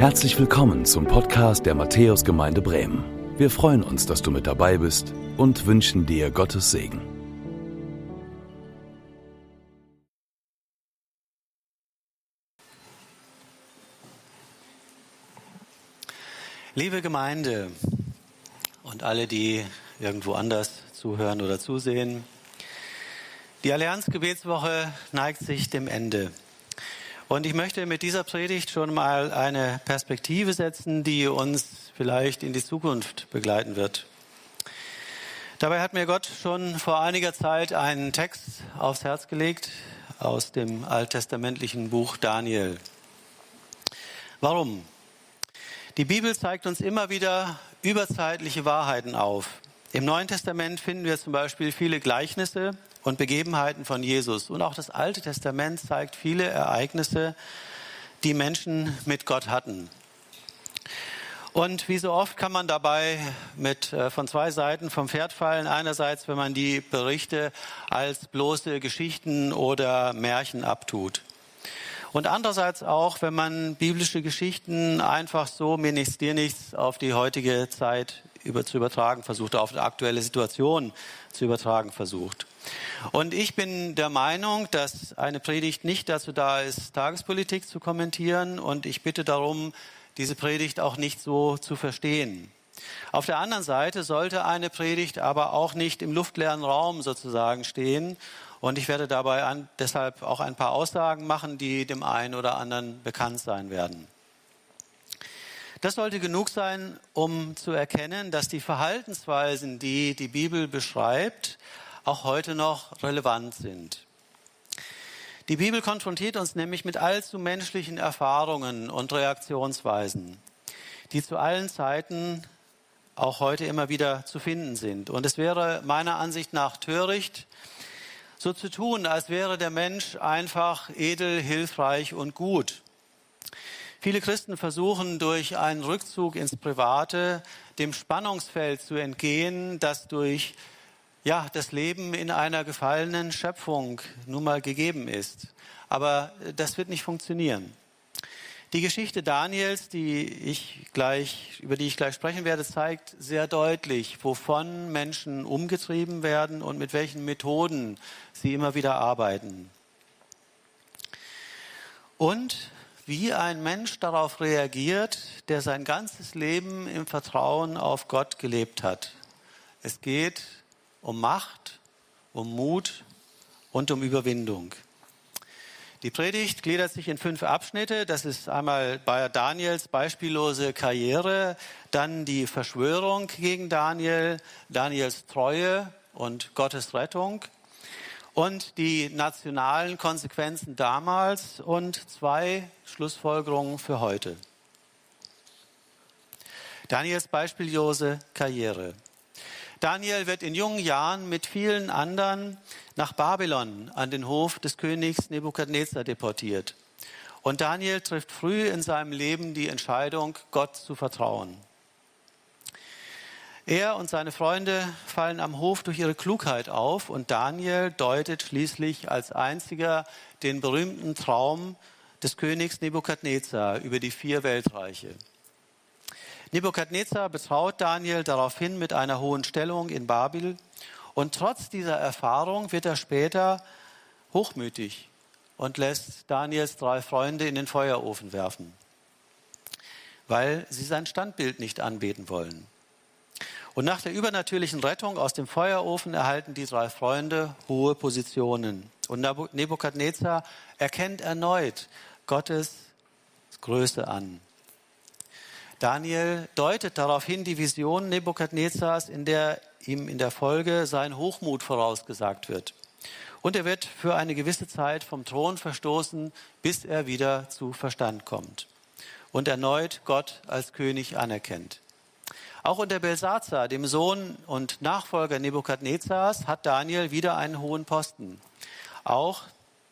Herzlich willkommen zum Podcast der Matthäusgemeinde Bremen. Wir freuen uns, dass du mit dabei bist und wünschen dir Gottes Segen. Liebe Gemeinde und alle, die irgendwo anders zuhören oder zusehen, die Allianz-Gebetswoche neigt sich dem Ende. Und ich möchte mit dieser Predigt schon mal eine Perspektive setzen, die uns vielleicht in die Zukunft begleiten wird. Dabei hat mir Gott schon vor einiger Zeit einen Text aufs Herz gelegt aus dem alttestamentlichen Buch Daniel. Warum? Die Bibel zeigt uns immer wieder überzeitliche Wahrheiten auf. Im Neuen Testament finden wir zum Beispiel viele Gleichnisse und Begebenheiten von Jesus. Und auch das Alte Testament zeigt viele Ereignisse, die Menschen mit Gott hatten. Und wie so oft kann man dabei mit, äh, von zwei Seiten vom Pferd fallen. Einerseits, wenn man die Berichte als bloße Geschichten oder Märchen abtut. Und andererseits auch, wenn man biblische Geschichten einfach so mir nichts, dir nichts auf die heutige Zeit über, zu übertragen versucht, auf die aktuelle Situation zu übertragen versucht. Und ich bin der Meinung, dass eine Predigt nicht dazu da ist, Tagespolitik zu kommentieren. Und ich bitte darum, diese Predigt auch nicht so zu verstehen. Auf der anderen Seite sollte eine Predigt aber auch nicht im luftleeren Raum sozusagen stehen. Und ich werde dabei an, deshalb auch ein paar Aussagen machen, die dem einen oder anderen bekannt sein werden. Das sollte genug sein, um zu erkennen, dass die Verhaltensweisen, die die Bibel beschreibt, auch heute noch relevant sind. Die Bibel konfrontiert uns nämlich mit allzu menschlichen Erfahrungen und Reaktionsweisen, die zu allen Zeiten auch heute immer wieder zu finden sind. Und es wäre meiner Ansicht nach töricht, so zu tun, als wäre der Mensch einfach edel, hilfreich und gut. Viele Christen versuchen durch einen Rückzug ins Private dem Spannungsfeld zu entgehen, das durch ja, das Leben in einer gefallenen Schöpfung nun mal gegeben ist. Aber das wird nicht funktionieren. Die Geschichte Daniels, die ich gleich, über die ich gleich sprechen werde, zeigt sehr deutlich, wovon Menschen umgetrieben werden und mit welchen Methoden sie immer wieder arbeiten. Und wie ein Mensch darauf reagiert, der sein ganzes Leben im Vertrauen auf Gott gelebt hat. Es geht um Macht, um Mut und um Überwindung. Die Predigt gliedert sich in fünf Abschnitte. Das ist einmal bei Daniels beispiellose Karriere, dann die Verschwörung gegen Daniel, Daniels Treue und Gottes Rettung, und die nationalen Konsequenzen damals und zwei Schlussfolgerungen für heute. Daniels beispiellose Karriere. Daniel wird in jungen Jahren mit vielen anderen nach Babylon an den Hof des Königs Nebukadnezar deportiert. Und Daniel trifft früh in seinem Leben die Entscheidung, Gott zu vertrauen. Er und seine Freunde fallen am Hof durch ihre Klugheit auf und Daniel deutet schließlich als einziger den berühmten Traum des Königs Nebukadnezar über die vier Weltreiche. Nebukadnezar betraut Daniel daraufhin mit einer hohen Stellung in Babel und trotz dieser Erfahrung wird er später hochmütig und lässt Daniels drei Freunde in den Feuerofen werfen, weil sie sein Standbild nicht anbeten wollen. Und nach der übernatürlichen Rettung aus dem Feuerofen erhalten die drei Freunde hohe Positionen. Und Nebukadnezar erkennt erneut Gottes Größe an. Daniel deutet daraufhin die Vision Nebukadnezars, in der ihm in der Folge sein Hochmut vorausgesagt wird. Und er wird für eine gewisse Zeit vom Thron verstoßen, bis er wieder zu Verstand kommt und erneut Gott als König anerkennt. Auch unter Belsazar, dem Sohn und Nachfolger Nebukadnezars, hat Daniel wieder einen hohen Posten. Auch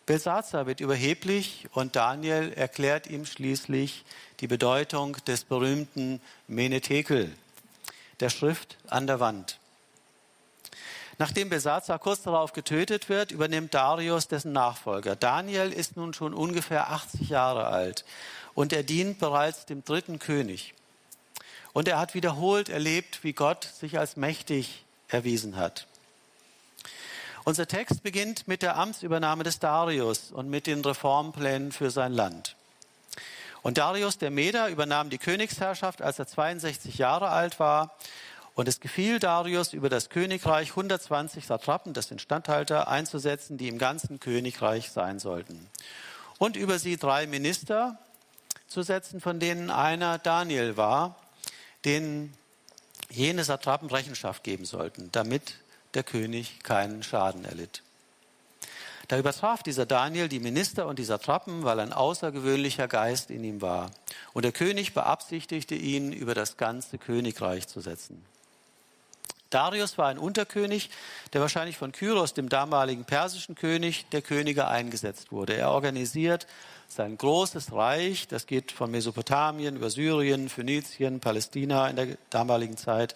Belsazar wird überheblich und Daniel erklärt ihm schließlich die Bedeutung des berühmten Menetekel, der Schrift an der Wand. Nachdem Belsazar kurz darauf getötet wird, übernimmt Darius dessen Nachfolger. Daniel ist nun schon ungefähr 80 Jahre alt und er dient bereits dem dritten König. Und er hat wiederholt erlebt, wie Gott sich als mächtig erwiesen hat. Unser Text beginnt mit der Amtsübernahme des Darius und mit den Reformplänen für sein Land. Und Darius der Meder übernahm die Königsherrschaft, als er 62 Jahre alt war. Und es gefiel Darius, über das Königreich 120 Satrapen, das sind Standhalter, einzusetzen, die im ganzen Königreich sein sollten. Und über sie drei Minister zu setzen, von denen einer Daniel war, denen jene Satrapen Rechenschaft geben sollten, damit der König keinen Schaden erlitt. Da übertraf dieser Daniel die Minister und die Satrapen, weil ein außergewöhnlicher Geist in ihm war. Und der König beabsichtigte ihn, über das ganze Königreich zu setzen. Darius war ein Unterkönig, der wahrscheinlich von Kyros, dem damaligen persischen König, der Könige eingesetzt wurde. Er organisiert sein großes Reich, das geht von Mesopotamien über Syrien, Phönizien, Palästina in der damaligen Zeit,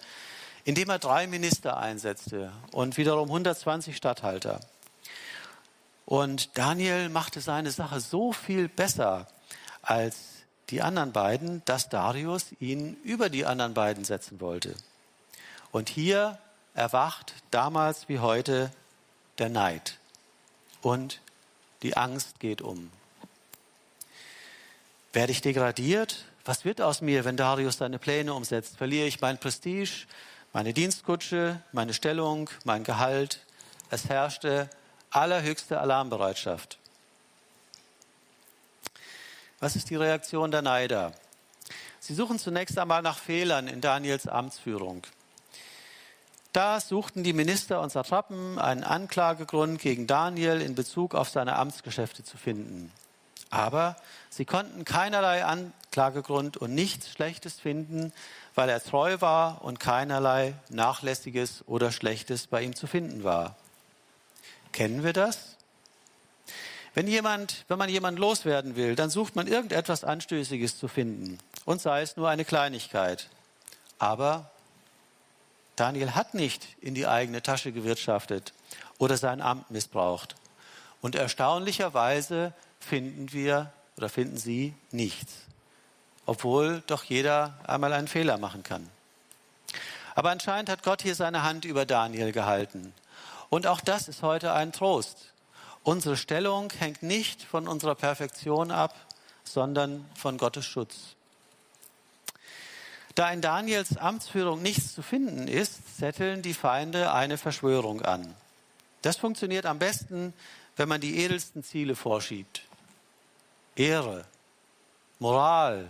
indem er drei Minister einsetzte und wiederum 120 Statthalter. Und Daniel machte seine Sache so viel besser als die anderen beiden, dass Darius ihn über die anderen beiden setzen wollte. Und hier erwacht damals wie heute der Neid und die Angst geht um. Werde ich degradiert? Was wird aus mir, wenn Darius seine Pläne umsetzt? Verliere ich mein Prestige? meine Dienstkutsche, meine Stellung, mein Gehalt. Es herrschte allerhöchste Alarmbereitschaft. Was ist die Reaktion der Neider? Sie suchen zunächst einmal nach Fehlern in Daniels Amtsführung. Da suchten die Minister und Satrapen einen Anklagegrund gegen Daniel in Bezug auf seine Amtsgeschäfte zu finden. Aber sie konnten keinerlei Anklagegrund und nichts Schlechtes finden, weil er treu war und keinerlei Nachlässiges oder Schlechtes bei ihm zu finden war. Kennen wir das? Wenn jemand, wenn man jemanden loswerden will, dann sucht man irgendetwas Anstößiges zu finden. Und sei es nur eine Kleinigkeit. Aber Daniel hat nicht in die eigene Tasche gewirtschaftet oder sein Amt missbraucht. Und erstaunlicherweise finden wir oder finden Sie nichts obwohl doch jeder einmal einen Fehler machen kann. Aber anscheinend hat Gott hier seine Hand über Daniel gehalten. Und auch das ist heute ein Trost. Unsere Stellung hängt nicht von unserer Perfektion ab, sondern von Gottes Schutz. Da in Daniels Amtsführung nichts zu finden ist, zetteln die Feinde eine Verschwörung an. Das funktioniert am besten, wenn man die edelsten Ziele vorschiebt. Ehre, Moral,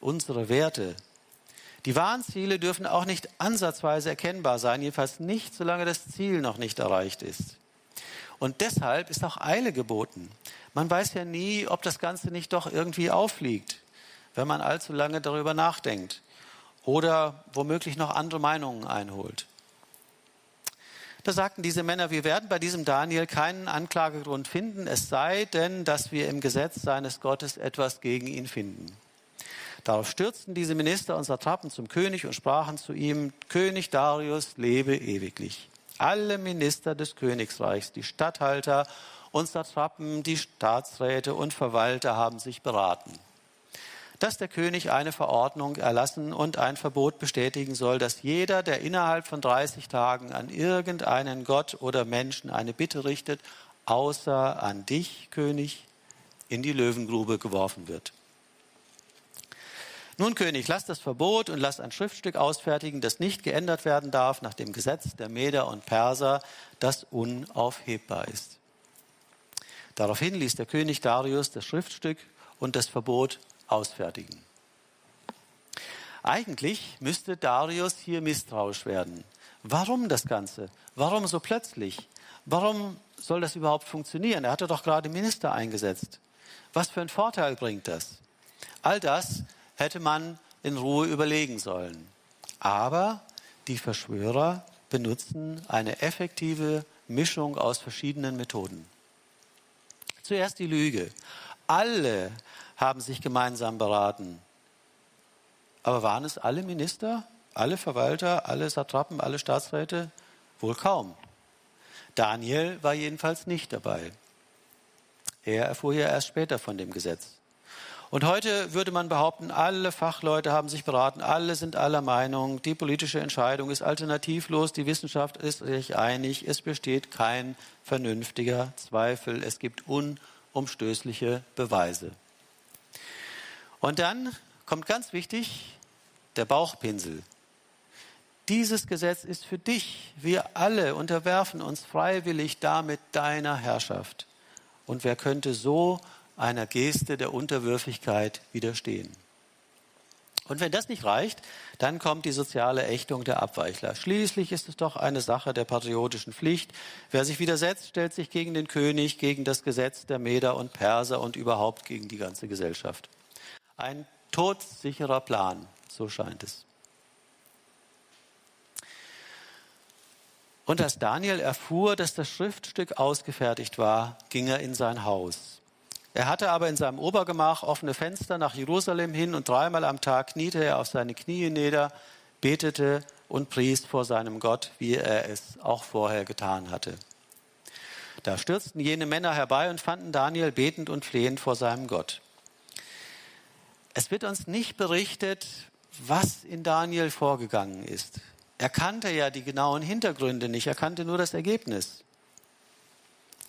unsere Werte. Die wahren Ziele dürfen auch nicht ansatzweise erkennbar sein, jedenfalls nicht, solange das Ziel noch nicht erreicht ist. Und deshalb ist auch Eile geboten. Man weiß ja nie, ob das Ganze nicht doch irgendwie auffliegt, wenn man allzu lange darüber nachdenkt oder womöglich noch andere Meinungen einholt. Da sagten diese Männer, wir werden bei diesem Daniel keinen Anklagegrund finden, es sei denn, dass wir im Gesetz seines Gottes etwas gegen ihn finden. Darauf stürzten diese Minister und Satrapen zum König und sprachen zu ihm, König Darius lebe ewiglich. Alle Minister des Königsreichs, die Statthalter und Satrapen, die Staatsräte und Verwalter haben sich beraten, dass der König eine Verordnung erlassen und ein Verbot bestätigen soll, dass jeder, der innerhalb von 30 Tagen an irgendeinen Gott oder Menschen eine Bitte richtet, außer an dich, König, in die Löwengrube geworfen wird. Nun, König, lass das Verbot und lass ein Schriftstück ausfertigen, das nicht geändert werden darf nach dem Gesetz der Meder und Perser, das unaufhebbar ist. Daraufhin ließ der König Darius das Schriftstück und das Verbot ausfertigen. Eigentlich müsste Darius hier misstrauisch werden. Warum das Ganze? Warum so plötzlich? Warum soll das überhaupt funktionieren? Er hatte doch gerade Minister eingesetzt. Was für einen Vorteil bringt das? All das hätte man in Ruhe überlegen sollen. Aber die Verschwörer benutzen eine effektive Mischung aus verschiedenen Methoden. Zuerst die Lüge. Alle haben sich gemeinsam beraten. Aber waren es alle Minister, alle Verwalter, alle Satrapen, alle Staatsräte? Wohl kaum. Daniel war jedenfalls nicht dabei. Er erfuhr ja erst später von dem Gesetz. Und heute würde man behaupten, alle Fachleute haben sich beraten, alle sind aller Meinung, die politische Entscheidung ist alternativlos, die Wissenschaft ist sich einig, es besteht kein vernünftiger Zweifel, es gibt unumstößliche Beweise. Und dann kommt ganz wichtig der Bauchpinsel. Dieses Gesetz ist für dich. Wir alle unterwerfen uns freiwillig damit deiner Herrschaft. Und wer könnte so einer Geste der Unterwürfigkeit widerstehen. Und wenn das nicht reicht, dann kommt die soziale Ächtung der Abweichler. Schließlich ist es doch eine Sache der patriotischen Pflicht. Wer sich widersetzt, stellt sich gegen den König, gegen das Gesetz der Meder und Perser und überhaupt gegen die ganze Gesellschaft. Ein todsicherer Plan, so scheint es. Und als Daniel erfuhr, dass das Schriftstück ausgefertigt war, ging er in sein Haus. Er hatte aber in seinem Obergemach offene Fenster nach Jerusalem hin und dreimal am Tag kniete er auf seine Knie nieder, betete und pries vor seinem Gott, wie er es auch vorher getan hatte. Da stürzten jene Männer herbei und fanden Daniel betend und flehend vor seinem Gott. Es wird uns nicht berichtet, was in Daniel vorgegangen ist. Er kannte ja die genauen Hintergründe nicht, er kannte nur das Ergebnis.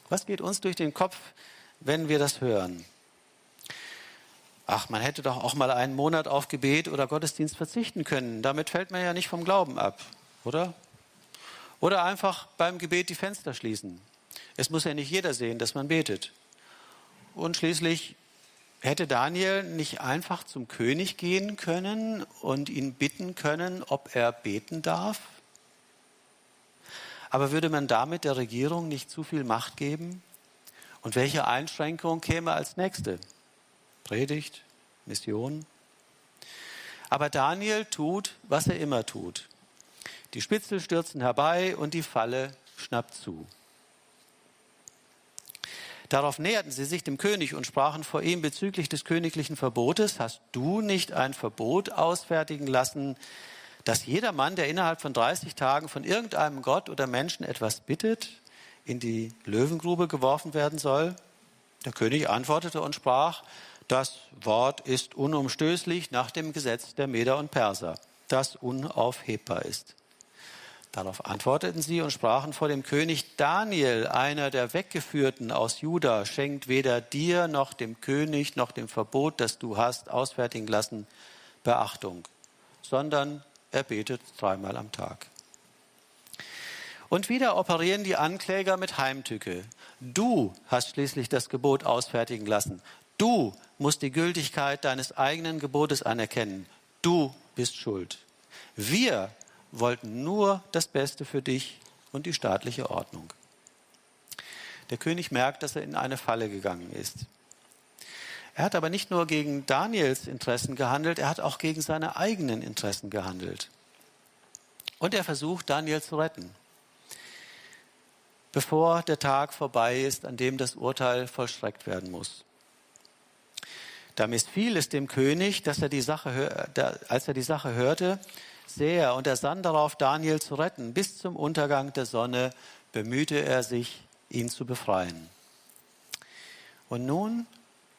Was geht uns durch den Kopf, wenn wir das hören? Ach, man hätte doch auch mal einen Monat auf Gebet oder Gottesdienst verzichten können. Damit fällt man ja nicht vom Glauben ab, oder? Oder einfach beim Gebet die Fenster schließen. Es muss ja nicht jeder sehen, dass man betet. Und schließlich hätte Daniel nicht einfach zum König gehen können und ihn bitten können, ob er beten darf? Aber würde man damit der Regierung nicht zu viel Macht geben? Und welche Einschränkung käme als nächste? Predigt, Mission. Aber Daniel tut, was er immer tut. Die Spitzel stürzen herbei und die Falle schnappt zu. Darauf näherten sie sich dem König und sprachen vor ihm bezüglich des königlichen Verbotes, hast du nicht ein Verbot ausfertigen lassen, dass jeder Mann, der innerhalb von 30 Tagen von irgendeinem Gott oder Menschen etwas bittet, in die Löwengrube geworfen werden soll? Der König antwortete und sprach, das Wort ist unumstößlich nach dem Gesetz der Meder und Perser, das unaufhebbar ist. Darauf antworteten sie und sprachen vor dem König Daniel, einer der Weggeführten aus Juda, schenkt weder dir noch dem König noch dem Verbot, das du hast, ausfertigen lassen, Beachtung, sondern er betet dreimal am Tag. Und wieder operieren die Ankläger mit Heimtücke. Du hast schließlich das Gebot ausfertigen lassen. Du musst die Gültigkeit deines eigenen Gebotes anerkennen. Du bist schuld. Wir wollten nur das Beste für dich und die staatliche Ordnung. Der König merkt, dass er in eine Falle gegangen ist. Er hat aber nicht nur gegen Daniels Interessen gehandelt, er hat auch gegen seine eigenen Interessen gehandelt. Und er versucht, Daniel zu retten bevor der Tag vorbei ist, an dem das Urteil vollstreckt werden muss. Da missfiel es dem König, dass er die Sache, als er die Sache hörte, sehr und er sann darauf, Daniel zu retten. Bis zum Untergang der Sonne bemühte er sich, ihn zu befreien. Und nun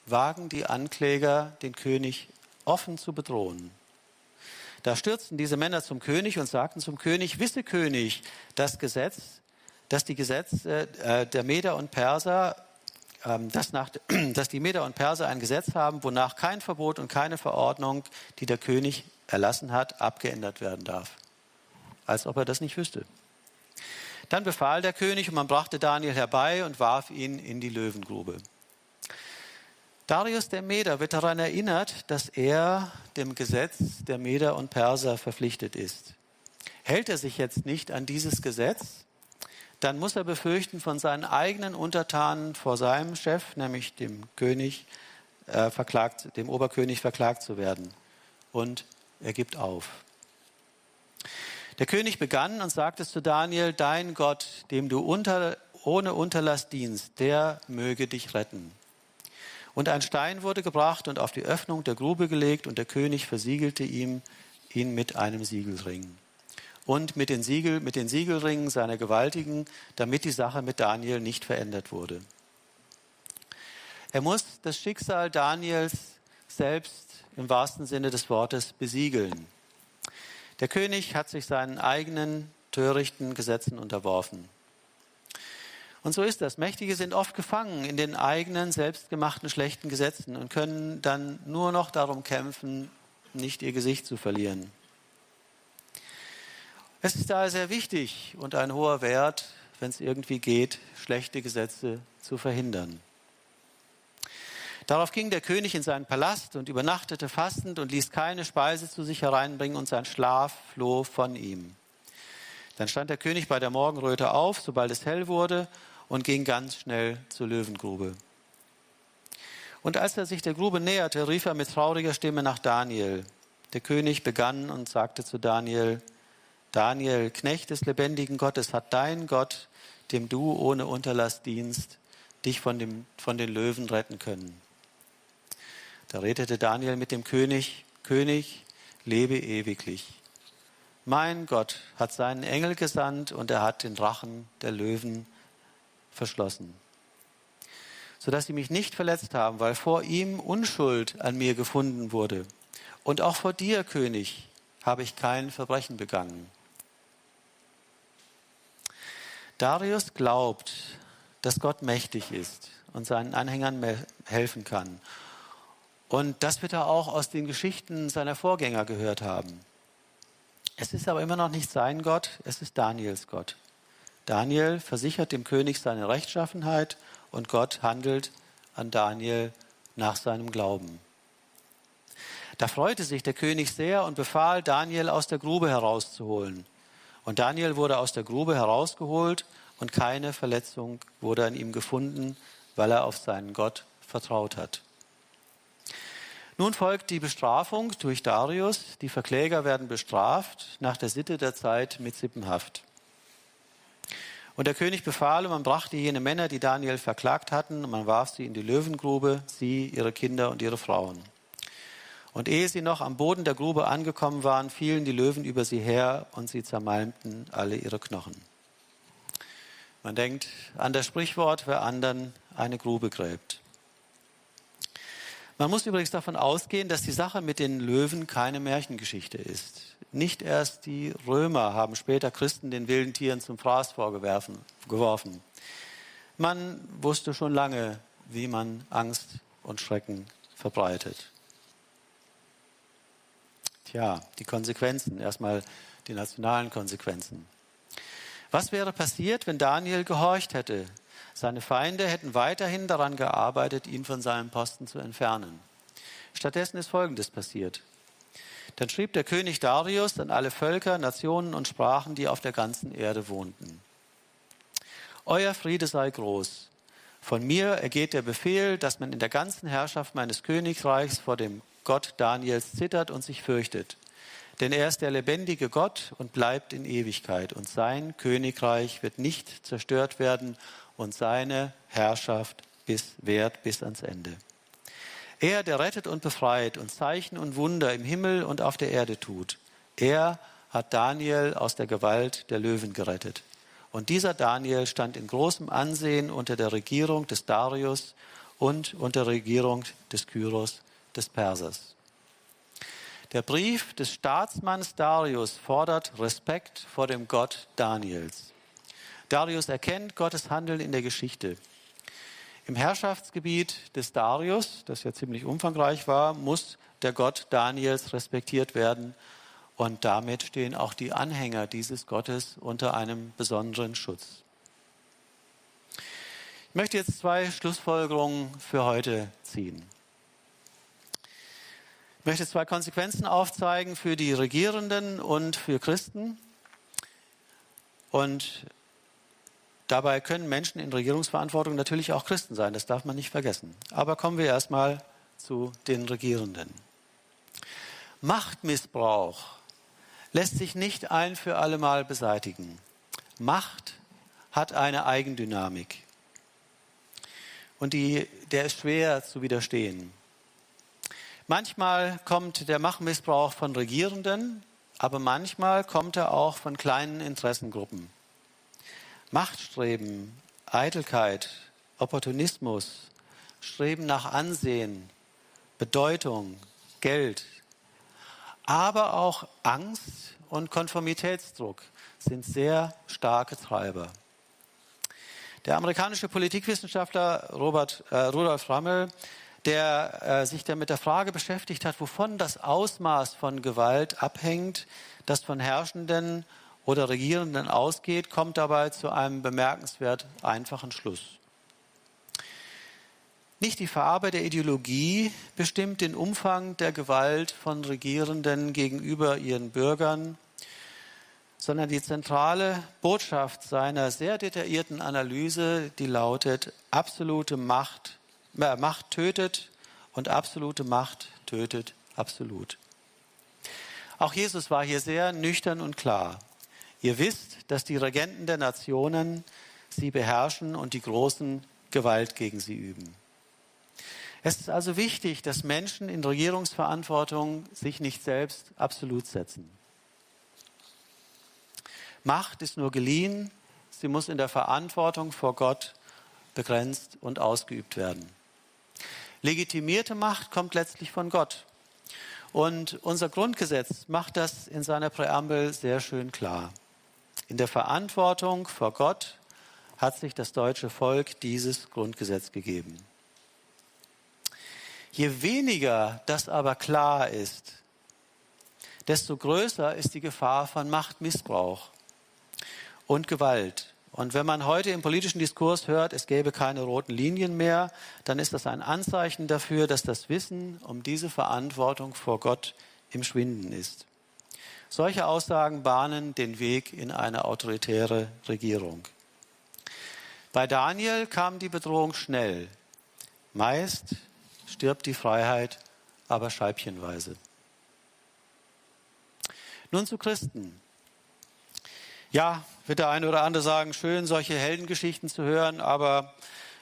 wagen die Ankläger, den König offen zu bedrohen. Da stürzten diese Männer zum König und sagten zum König, wisse König, das Gesetz, dass die Gesetze äh, der Meder und Perser, ähm, dass, nach, dass die Meder und Perser ein Gesetz haben, wonach kein Verbot und keine Verordnung, die der König erlassen hat, abgeändert werden darf. Als ob er das nicht wüsste. Dann befahl der König und man brachte Daniel herbei und warf ihn in die Löwengrube. Darius der Meder wird daran erinnert, dass er dem Gesetz der Meder und Perser verpflichtet ist. Hält er sich jetzt nicht an dieses Gesetz, dann muss er befürchten, von seinen eigenen Untertanen vor seinem Chef, nämlich dem König, äh, verklagt, dem Oberkönig verklagt zu werden. Und er gibt auf. Der König begann und sagte zu Daniel, dein Gott, dem du unter, ohne Unterlass dienst, der möge dich retten. Und ein Stein wurde gebracht und auf die Öffnung der Grube gelegt, und der König versiegelte ihm ihn mit einem Siegelring und mit den, Siegel, mit den Siegelringen seiner Gewaltigen, damit die Sache mit Daniel nicht verändert wurde. Er muss das Schicksal Daniels selbst im wahrsten Sinne des Wortes besiegeln. Der König hat sich seinen eigenen törichten Gesetzen unterworfen. Und so ist das. Mächtige sind oft gefangen in den eigenen, selbstgemachten schlechten Gesetzen und können dann nur noch darum kämpfen, nicht ihr Gesicht zu verlieren. Es ist daher sehr wichtig und ein hoher Wert, wenn es irgendwie geht, schlechte Gesetze zu verhindern. Darauf ging der König in seinen Palast und übernachtete fastend und ließ keine Speise zu sich hereinbringen und sein Schlaf floh von ihm. Dann stand der König bei der Morgenröte auf, sobald es hell wurde, und ging ganz schnell zur Löwengrube. Und als er sich der Grube näherte, rief er mit trauriger Stimme nach Daniel. Der König begann und sagte zu Daniel, Daniel, Knecht des lebendigen Gottes, hat dein Gott, dem du ohne Unterlass dienst, dich von, dem, von den Löwen retten können. Da redete Daniel mit dem König, König, lebe ewiglich. Mein Gott hat seinen Engel gesandt und er hat den Rachen der Löwen verschlossen, sodass sie mich nicht verletzt haben, weil vor ihm Unschuld an mir gefunden wurde. Und auch vor dir, König, habe ich kein Verbrechen begangen. Darius glaubt, dass Gott mächtig ist und seinen Anhängern helfen kann. Und das wird er auch aus den Geschichten seiner Vorgänger gehört haben. Es ist aber immer noch nicht sein Gott, es ist Daniels Gott. Daniel versichert dem König seine Rechtschaffenheit und Gott handelt an Daniel nach seinem Glauben. Da freute sich der König sehr und befahl, Daniel aus der Grube herauszuholen. Und Daniel wurde aus der Grube herausgeholt und keine Verletzung wurde an ihm gefunden, weil er auf seinen Gott vertraut hat. Nun folgt die Bestrafung durch Darius. Die Verkläger werden bestraft nach der Sitte der Zeit mit Sippenhaft. Und der König befahl, und man brachte jene Männer, die Daniel verklagt hatten, und man warf sie in die Löwengrube, sie, ihre Kinder und ihre Frauen. Und ehe sie noch am Boden der Grube angekommen waren, fielen die Löwen über sie her und sie zermalmten alle ihre Knochen. Man denkt an das Sprichwort, wer anderen eine Grube gräbt. Man muss übrigens davon ausgehen, dass die Sache mit den Löwen keine Märchengeschichte ist. Nicht erst die Römer haben später Christen den wilden Tieren zum Fraß vorgeworfen. Man wusste schon lange, wie man Angst und Schrecken verbreitet. Tja, die Konsequenzen, erstmal die nationalen Konsequenzen. Was wäre passiert, wenn Daniel gehorcht hätte? Seine Feinde hätten weiterhin daran gearbeitet, ihn von seinem Posten zu entfernen. Stattdessen ist Folgendes passiert. Dann schrieb der König Darius an alle Völker, Nationen und Sprachen, die auf der ganzen Erde wohnten. Euer Friede sei groß. Von mir ergeht der Befehl, dass man in der ganzen Herrschaft meines Königreichs vor dem Gott Daniels zittert und sich fürchtet. Denn er ist der lebendige Gott und bleibt in Ewigkeit. Und sein Königreich wird nicht zerstört werden und seine Herrschaft bis, währt bis ans Ende. Er, der rettet und befreit und Zeichen und Wunder im Himmel und auf der Erde tut. Er hat Daniel aus der Gewalt der Löwen gerettet. Und dieser Daniel stand in großem Ansehen unter der Regierung des Darius und unter der Regierung des Kyros, des Persers. Der Brief des Staatsmanns Darius fordert Respekt vor dem Gott Daniels. Darius erkennt Gottes Handeln in der Geschichte. Im Herrschaftsgebiet des Darius, das ja ziemlich umfangreich war, muss der Gott Daniels respektiert werden. Und damit stehen auch die Anhänger dieses Gottes unter einem besonderen Schutz. Ich möchte jetzt zwei Schlussfolgerungen für heute ziehen. Ich möchte zwei Konsequenzen aufzeigen für die Regierenden und für Christen. Und Dabei können Menschen in Regierungsverantwortung natürlich auch Christen sein, das darf man nicht vergessen. Aber kommen wir erstmal zu den Regierenden. Machtmissbrauch lässt sich nicht ein für alle Mal beseitigen. Macht hat eine Eigendynamik. Und die, der ist schwer zu widerstehen. Manchmal kommt der Machtmissbrauch von Regierenden, aber manchmal kommt er auch von kleinen Interessengruppen. Bedeutung, Geld, aber auch Angst und Konformitätsdruck sind sehr starke Treiber. Der amerikanische Politikwissenschaftler Robert, äh, Rudolf Rammel, der äh, sich dann mit der Frage beschäftigt hat, wovon das Ausmaß von Gewalt abhängt, das von Herrschenden oder Regierenden ausgeht, kommt dabei zu einem bemerkenswert einfachen Schluss. Nicht die Farbe der Ideologie bestimmt den Umfang der Gewalt von Regierenden gegenüber ihren Bürgern, sondern die zentrale Botschaft seiner sehr detaillierten Analyse, die lautet, absolute Macht, äh, Macht tötet und absolute Macht tötet absolut. Auch Jesus war hier sehr nüchtern und klar. Ihr wisst, dass die Regenten der Nationen sie beherrschen und die Großen Gewalt gegen sie üben. Es ist also wichtig, dass Menschen in Regierungsverantwortung sich nicht selbst absolut setzen. Macht ist nur geliehen, sie muss in der Verantwortung vor Gott begrenzt und ausgeübt werden. Legitimierte Macht kommt letztlich von Gott. Und unser Grundgesetz macht das in seiner Präambel sehr schön klar. In der Verantwortung vor Gott hat sich das deutsche Volk dieses Grundgesetz gegeben. Je weniger das aber klar ist, desto größer ist die Gefahr von Machtmissbrauch und Gewalt. Und wenn man heute im politischen Diskurs hört, es gäbe keine roten Linien mehr, dann ist das ein Anzeichen dafür, dass das Wissen um diese Verantwortung vor Gott im Schwinden ist. Solche Aussagen bahnen den Weg in eine autoritäre Regierung. Bei Daniel kam die Bedrohung schnell. Meist stirbt die Freiheit, aber scheibchenweise. Nun zu Christen. Ja, wird der eine oder andere sagen, schön, solche Heldengeschichten zu hören, aber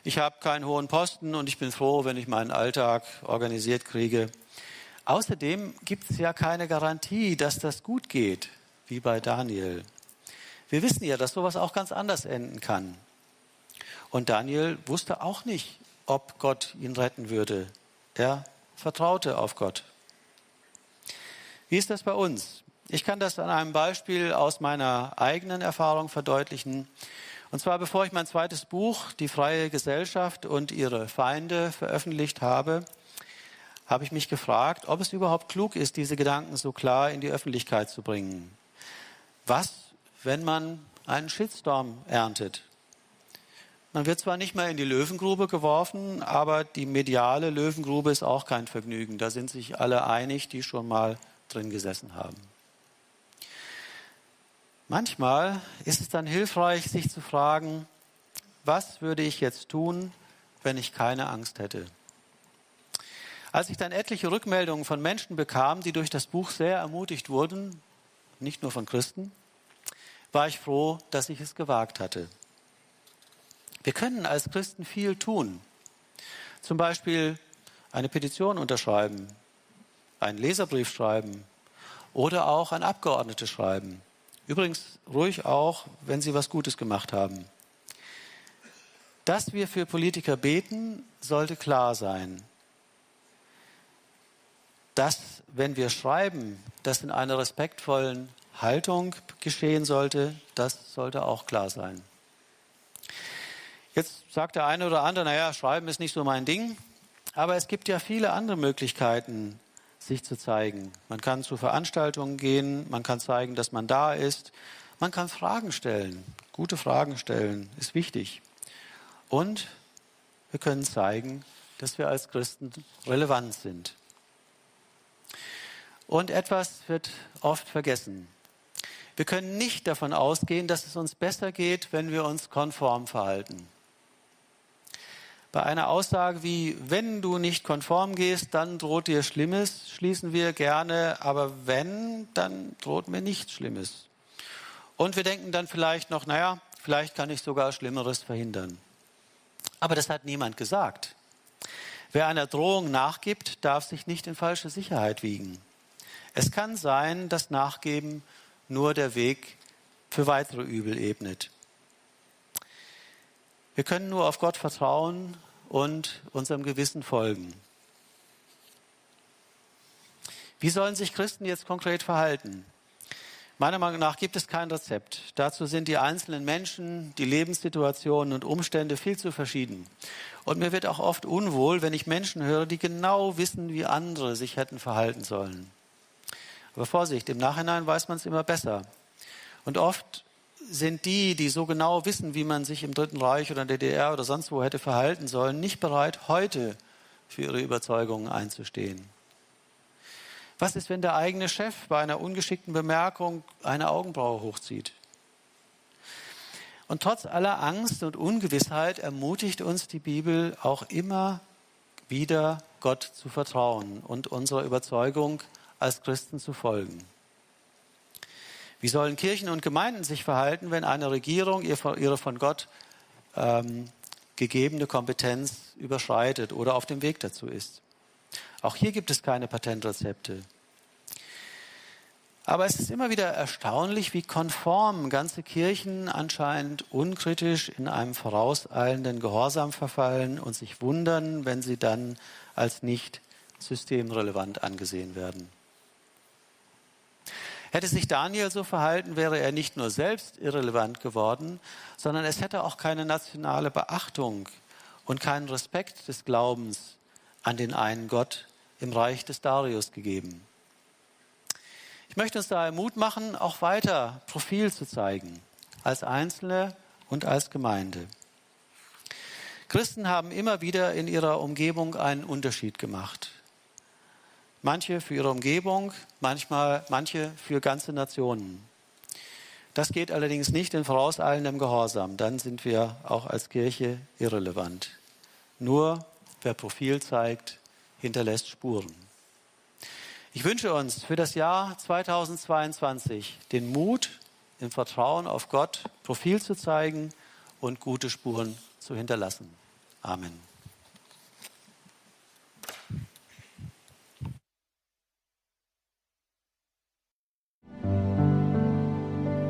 ich habe keinen hohen Posten und ich bin froh, wenn ich meinen Alltag organisiert kriege. Außerdem gibt es ja keine Garantie, dass das gut geht, wie bei Daniel. Wir wissen ja, dass sowas auch ganz anders enden kann. Und Daniel wusste auch nicht, ob Gott ihn retten würde. Er vertraute auf Gott. Wie ist das bei uns? Ich kann das an einem Beispiel aus meiner eigenen Erfahrung verdeutlichen. Und zwar bevor ich mein zweites Buch, Die freie Gesellschaft und ihre Feinde, veröffentlicht habe, habe ich mich gefragt, ob es überhaupt klug ist, diese Gedanken so klar in die Öffentlichkeit zu bringen. Was, wenn man einen Shitstorm erntet? Man wird zwar nicht mehr in die Löwengrube geworfen, aber die mediale Löwengrube ist auch kein Vergnügen. Da sind sich alle einig, die schon mal drin gesessen haben. Manchmal ist es dann hilfreich, sich zu fragen, was würde ich jetzt tun, wenn ich keine Angst hätte? Als ich dann etliche Rückmeldungen von Menschen bekam, die durch das Buch sehr ermutigt wurden, nicht nur von Christen, war ich froh, dass ich es gewagt hatte. Wir können als Christen viel tun. Zum Beispiel eine Petition unterschreiben, einen Leserbrief schreiben oder auch an Abgeordnete schreiben Übrigens ruhig auch, wenn sie was Gutes gemacht haben. Dass wir für Politiker beten, sollte klar sein. Dass, wenn wir schreiben, das in einer respektvollen Haltung geschehen sollte, das sollte auch klar sein. Jetzt sagt der eine oder andere, naja, schreiben ist nicht so mein Ding, aber es gibt ja viele andere Möglichkeiten, sich zu zeigen. Man kann zu Veranstaltungen gehen, man kann zeigen, dass man da ist, man kann Fragen stellen. Gute Fragen stellen ist wichtig. Und wir können zeigen, dass wir als Christen relevant sind. Und etwas wird oft vergessen. Wir können nicht davon ausgehen, dass es uns besser geht, wenn wir uns konform verhalten. Bei einer Aussage wie, wenn du nicht konform gehst, dann droht dir Schlimmes, schließen wir gerne, aber wenn, dann droht mir nichts Schlimmes. Und wir denken dann vielleicht noch, naja, vielleicht kann ich sogar Schlimmeres verhindern. Aber das hat niemand gesagt. Wer einer Drohung nachgibt, darf sich nicht in falsche Sicherheit wiegen. Es kann sein, dass Nachgeben nur der Weg für weitere Übel ebnet. Wir können nur auf Gott vertrauen und unserem Gewissen folgen. Wie sollen sich Christen jetzt konkret verhalten? Meiner Meinung nach gibt es kein Rezept. Dazu sind die einzelnen Menschen, die Lebenssituationen und Umstände viel zu verschieden. Und mir wird auch oft unwohl, wenn ich Menschen höre, die genau wissen, wie andere sich hätten verhalten sollen. Aber Vorsicht, im Nachhinein weiß man es immer besser. Und oft sind die, die so genau wissen, wie man sich im Dritten Reich oder in der DDR oder sonst wo hätte verhalten sollen, nicht bereit, heute für ihre Überzeugungen einzustehen. Was ist, wenn der eigene Chef bei einer ungeschickten Bemerkung eine Augenbraue hochzieht? Und trotz aller Angst und Ungewissheit ermutigt uns die Bibel auch immer wieder, Gott zu vertrauen und unserer Überzeugung als Christen zu folgen. Wie sollen Kirchen und Gemeinden sich verhalten, wenn eine Regierung ihre von Gott ähm, gegebene Kompetenz überschreitet oder auf dem Weg dazu ist? Auch hier gibt es keine Patentrezepte. Aber es ist immer wieder erstaunlich, wie konform ganze Kirchen anscheinend unkritisch in einem vorauseilenden Gehorsam verfallen und sich wundern, wenn sie dann als nicht systemrelevant angesehen werden. Hätte sich Daniel so verhalten, wäre er nicht nur selbst irrelevant geworden, sondern es hätte auch keine nationale Beachtung und keinen Respekt des Glaubens an den einen Gott im Reich des Darius gegeben. Ich möchte uns daher Mut machen, auch weiter Profil zu zeigen, als Einzelne und als Gemeinde. Christen haben immer wieder in ihrer Umgebung einen Unterschied gemacht. Manche für ihre Umgebung, manchmal manche für ganze Nationen. Das geht allerdings nicht in vorauseilendem Gehorsam. Dann sind wir auch als Kirche irrelevant. Nur wer Profil zeigt, hinterlässt Spuren. Ich wünsche uns für das Jahr 2022 den Mut, im Vertrauen auf Gott Profil zu zeigen und gute Spuren zu hinterlassen. Amen.